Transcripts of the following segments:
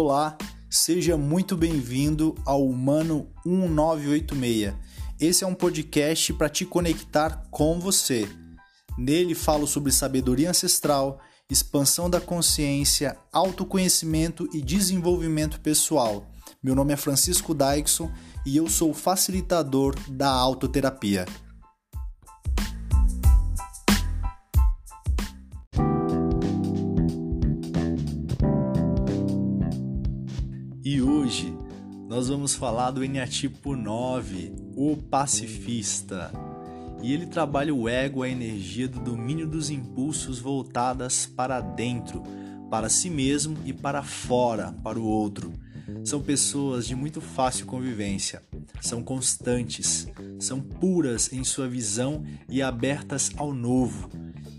Olá, seja muito bem-vindo ao Humano 1986. Esse é um podcast para te conectar com você. Nele falo sobre sabedoria ancestral, expansão da consciência, autoconhecimento e desenvolvimento pessoal. Meu nome é Francisco Daixon e eu sou facilitador da autoterapia. Nós vamos falar do Enneatipo 9, o pacifista. E ele trabalha o ego, a energia do domínio dos impulsos voltadas para dentro, para si mesmo e para fora, para o outro. São pessoas de muito fácil convivência, são constantes, são puras em sua visão e abertas ao novo.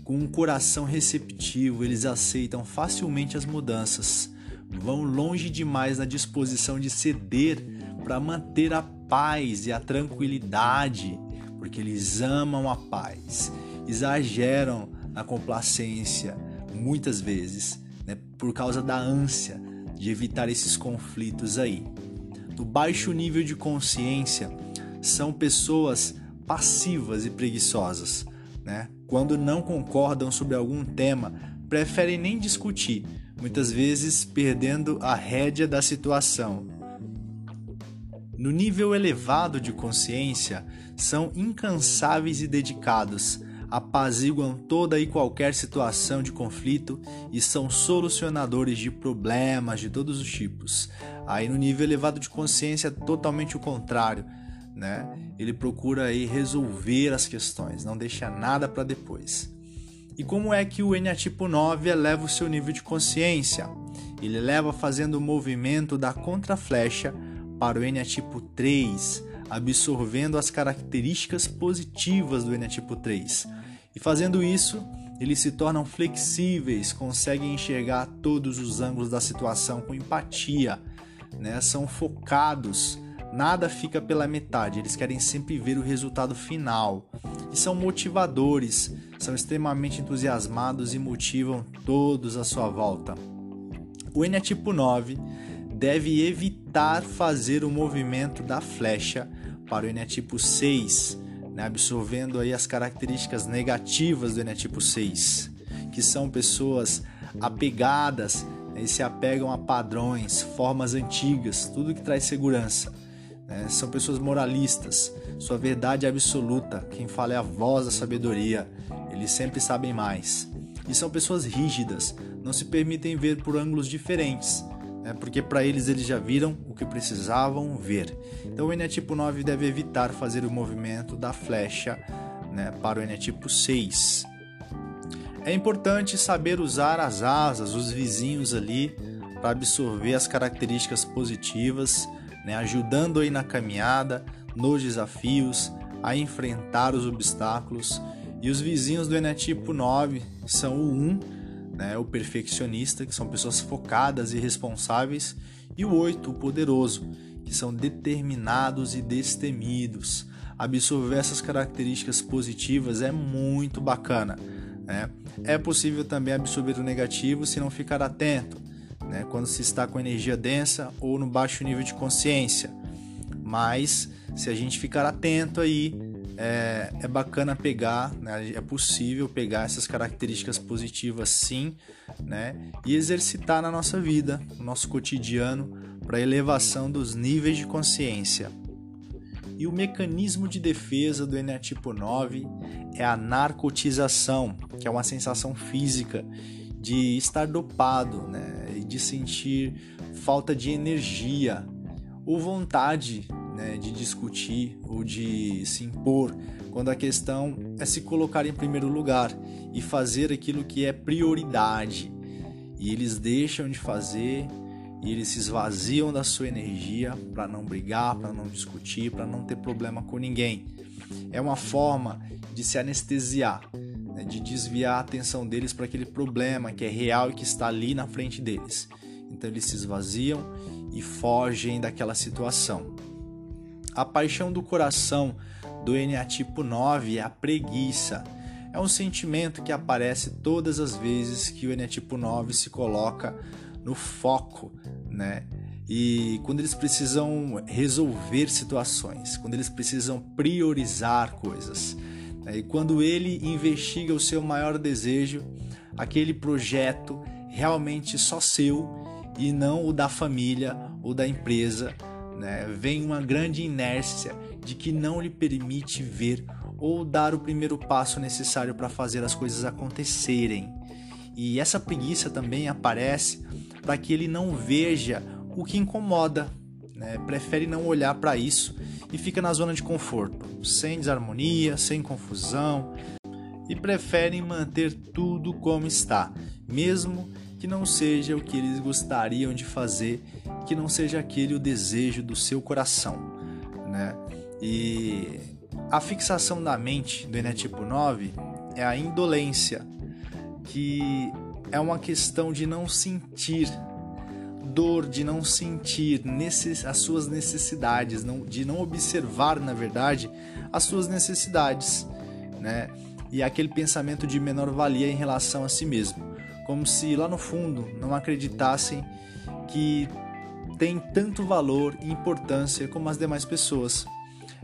Com um coração receptivo, eles aceitam facilmente as mudanças vão longe demais na disposição de ceder para manter a paz e a tranquilidade, porque eles amam a paz, exageram na complacência muitas vezes, né, por causa da ânsia de evitar esses conflitos aí. No baixo nível de consciência, são pessoas passivas e preguiçosas, né? Quando não concordam sobre algum tema, preferem nem discutir, muitas vezes perdendo a rédea da situação. No nível elevado de consciência, são incansáveis e dedicados, apaziguam toda e qualquer situação de conflito e são solucionadores de problemas de todos os tipos. Aí no nível elevado de consciência é totalmente o contrário, né? Ele procura aí resolver as questões, não deixa nada para depois. E como é que o Enneatipo 9 eleva o seu nível de consciência? Ele eleva fazendo o movimento da contraflecha para o Enneatipo 3, absorvendo as características positivas do Enneatipo 3. E fazendo isso, eles se tornam flexíveis, conseguem enxergar todos os ângulos da situação com empatia, né? são focados Nada fica pela metade, eles querem sempre ver o resultado final. E são motivadores, são extremamente entusiasmados e motivam todos à sua volta. O N é tipo 9 deve evitar fazer o movimento da flecha para o N é tipo 6, né, absorvendo aí as características negativas do N é tipo 6, que são pessoas apegadas né, e se apegam a padrões, formas antigas, tudo que traz segurança né? São pessoas moralistas, sua verdade é absoluta, quem fala é a voz da sabedoria, eles sempre sabem mais. E são pessoas rígidas, não se permitem ver por ângulos diferentes, né? porque para eles eles já viram o que precisavam ver. Então o Enetipo 9 deve evitar fazer o movimento da flecha né, para o Enetipo 6. É importante saber usar as asas, os vizinhos ali, para absorver as características positivas né, ajudando aí na caminhada, nos desafios, a enfrentar os obstáculos. E os vizinhos do Enetipo 9 são o 1, né, o perfeccionista, que são pessoas focadas e responsáveis, e o 8, o poderoso, que são determinados e destemidos. Absorver essas características positivas é muito bacana. Né? É possível também absorver o negativo se não ficar atento né, quando se está com energia densa ou no baixo nível de consciência. Mas se a gente ficar atento aí, é, é bacana pegar, né, é possível pegar essas características positivas sim, né, e exercitar na nossa vida, no nosso cotidiano, para elevação dos níveis de consciência. E o mecanismo de defesa do Eneatipo 9 é a narcotização, que é uma sensação física de estar dopado, né? E de sentir falta de energia ou vontade né, de discutir ou de se impor, quando a questão é se colocar em primeiro lugar e fazer aquilo que é prioridade. E eles deixam de fazer e eles se esvaziam da sua energia para não brigar, para não discutir, para não ter problema com ninguém. É uma forma de se anestesiar né, de desviar a atenção deles para aquele problema que é real e que está ali na frente deles. Então eles se esvaziam e fogem daquela situação. A paixão do coração do Eneatipo 9 é a preguiça. É um sentimento que aparece todas as vezes que o Eneatipo 9 se coloca no foco né? E quando eles precisam resolver situações, quando eles precisam priorizar coisas. Né? E quando ele investiga o seu maior desejo, aquele projeto realmente só seu e não o da família ou da empresa, né? vem uma grande inércia de que não lhe permite ver ou dar o primeiro passo necessário para fazer as coisas acontecerem. E essa preguiça também aparece para que ele não veja o que incomoda, né? prefere não olhar para isso e fica na zona de conforto, sem desarmonia, sem confusão e preferem manter tudo como está, mesmo que não seja o que eles gostariam de fazer, que não seja aquele o desejo do seu coração, né? E a fixação da mente do Enetipo 9 é a indolência, que é uma questão de não sentir dor, de não sentir as suas necessidades, de não observar, na verdade, as suas necessidades, né? E aquele pensamento de menor valia em relação a si mesmo, como se lá no fundo não acreditassem que tem tanto valor e importância como as demais pessoas.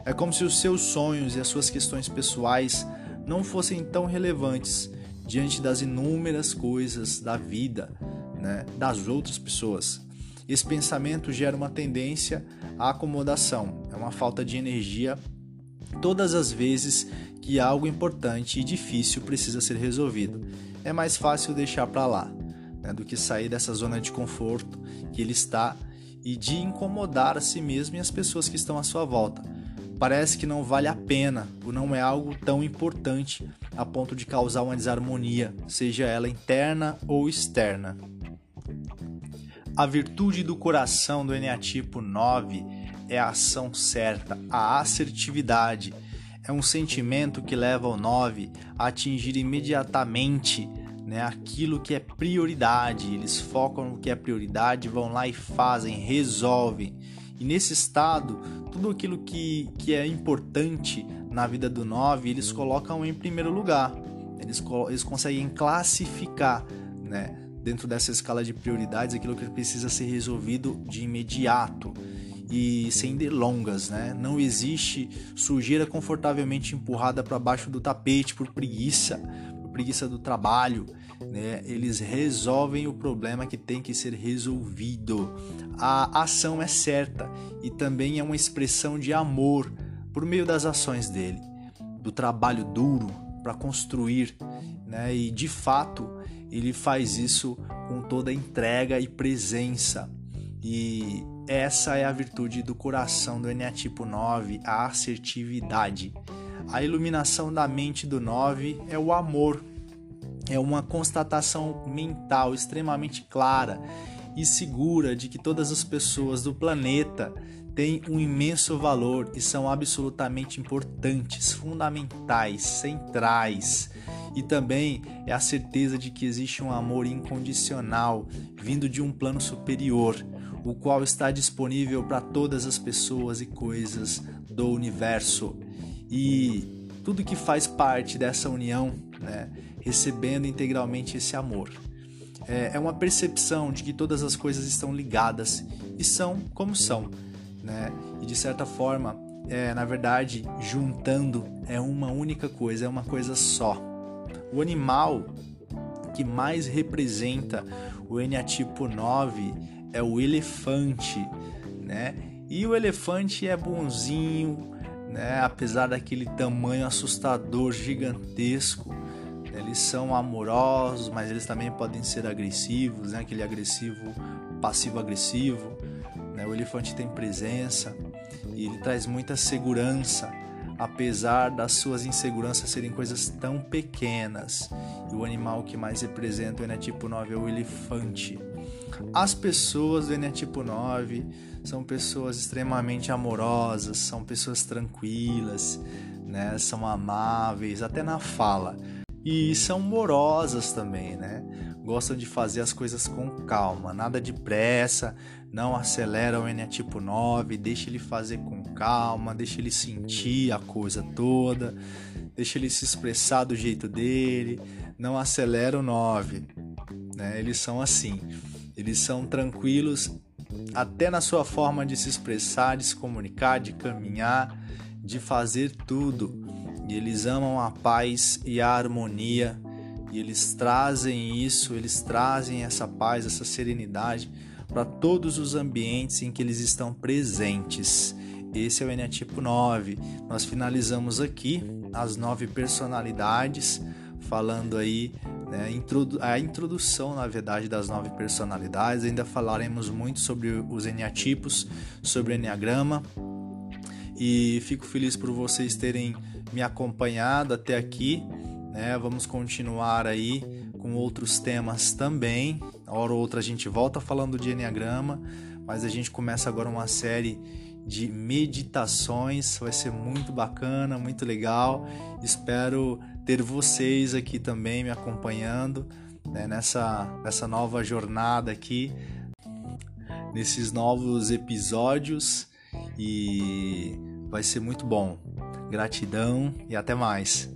É como se os seus sonhos e as suas questões pessoais não fossem tão relevantes diante das inúmeras coisas da vida, né, das outras pessoas. Esse pensamento gera uma tendência à acomodação, é uma falta de energia todas as vezes que algo importante e difícil precisa ser resolvido. É mais fácil deixar para lá né, do que sair dessa zona de conforto que ele está e de incomodar a si mesmo e as pessoas que estão à sua volta. Parece que não vale a pena, ou não é algo tão importante a ponto de causar uma desarmonia, seja ela interna ou externa. A virtude do coração do Eneatipo 9 é a ação certa, a assertividade. É um sentimento que leva o 9 a atingir imediatamente né, aquilo que é prioridade. Eles focam no que é prioridade, vão lá e fazem, resolvem. E nesse estado, tudo aquilo que, que é importante na vida do 9, eles colocam em primeiro lugar. Eles, eles conseguem classificar né, dentro dessa escala de prioridades aquilo que precisa ser resolvido de imediato e sem delongas, né? Não existe sujeira confortavelmente empurrada para baixo do tapete por preguiça, por preguiça do trabalho, né? Eles resolvem o problema que tem que ser resolvido. A ação é certa e também é uma expressão de amor por meio das ações dele, do trabalho duro para construir, né? E de fato ele faz isso com toda entrega e presença. E essa é a virtude do coração do Eneatipo 9, a assertividade. A iluminação da mente do 9 é o amor. É uma constatação mental extremamente clara e segura de que todas as pessoas do planeta têm um imenso valor e são absolutamente importantes, fundamentais, centrais e também é a certeza de que existe um amor incondicional vindo de um plano superior, o qual está disponível para todas as pessoas e coisas do universo. E tudo que faz parte dessa união, né, recebendo integralmente esse amor. É, é uma percepção de que todas as coisas estão ligadas e são como são, né? E de certa forma, é, na verdade, juntando é uma única coisa, é uma coisa só. O animal que mais representa o eneatipo 9 é o elefante, né? E o elefante é bonzinho, né? Apesar daquele tamanho assustador, gigantesco, eles são amorosos, mas eles também podem ser agressivos, né? Aquele agressivo, passivo-agressivo, né? O elefante tem presença e ele traz muita segurança apesar das suas inseguranças serem coisas tão pequenas. E o animal que mais representa o Enetipo 9 é o elefante. As pessoas do Enetipo 9 são pessoas extremamente amorosas, são pessoas tranquilas, né? são amáveis, até na fala. E são morosas também, né? Gostam de fazer as coisas com calma, nada de pressa, não acelera o Enetipo 9, deixa ele fazer com calma, deixa ele sentir a coisa toda, deixa ele se expressar do jeito dele, não acelera o 9. Né? Eles são assim, eles são tranquilos até na sua forma de se expressar, de se comunicar, de caminhar, de fazer tudo. E eles amam a paz e a harmonia, e eles trazem isso, eles trazem essa paz, essa serenidade para todos os ambientes em que eles estão presentes. Esse é o Eneatipo 9. Nós finalizamos aqui as nove personalidades, falando aí né, a introdução, na verdade, das nove personalidades. Ainda falaremos muito sobre os Eneatipos, sobre o Enneagrama. E fico feliz por vocês terem me acompanhado até aqui. Né? Vamos continuar aí com outros temas também. Hora ou outra a gente volta falando de Enneagrama, mas a gente começa agora uma série de meditações. Vai ser muito bacana, muito legal. Espero ter vocês aqui também me acompanhando né, nessa, nessa nova jornada aqui, nesses novos episódios e vai ser muito bom. Gratidão e até mais.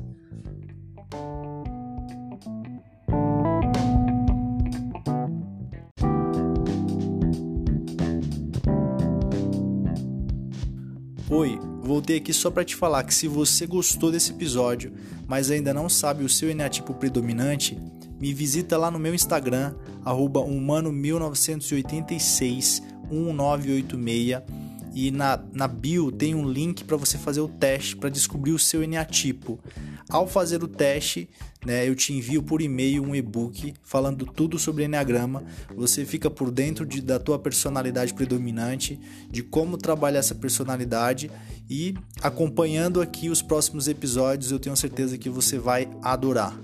Oi, voltei aqui só para te falar que se você gostou desse episódio, mas ainda não sabe o seu eneatipo predominante, me visita lá no meu Instagram, humano1986 1986 e na, na bio tem um link para você fazer o teste para descobrir o seu eneatipo. Ao fazer o teste, né, eu te envio por e-mail um e-book falando tudo sobre Enneagrama. Você fica por dentro de, da tua personalidade predominante, de como trabalhar essa personalidade e acompanhando aqui os próximos episódios, eu tenho certeza que você vai adorar.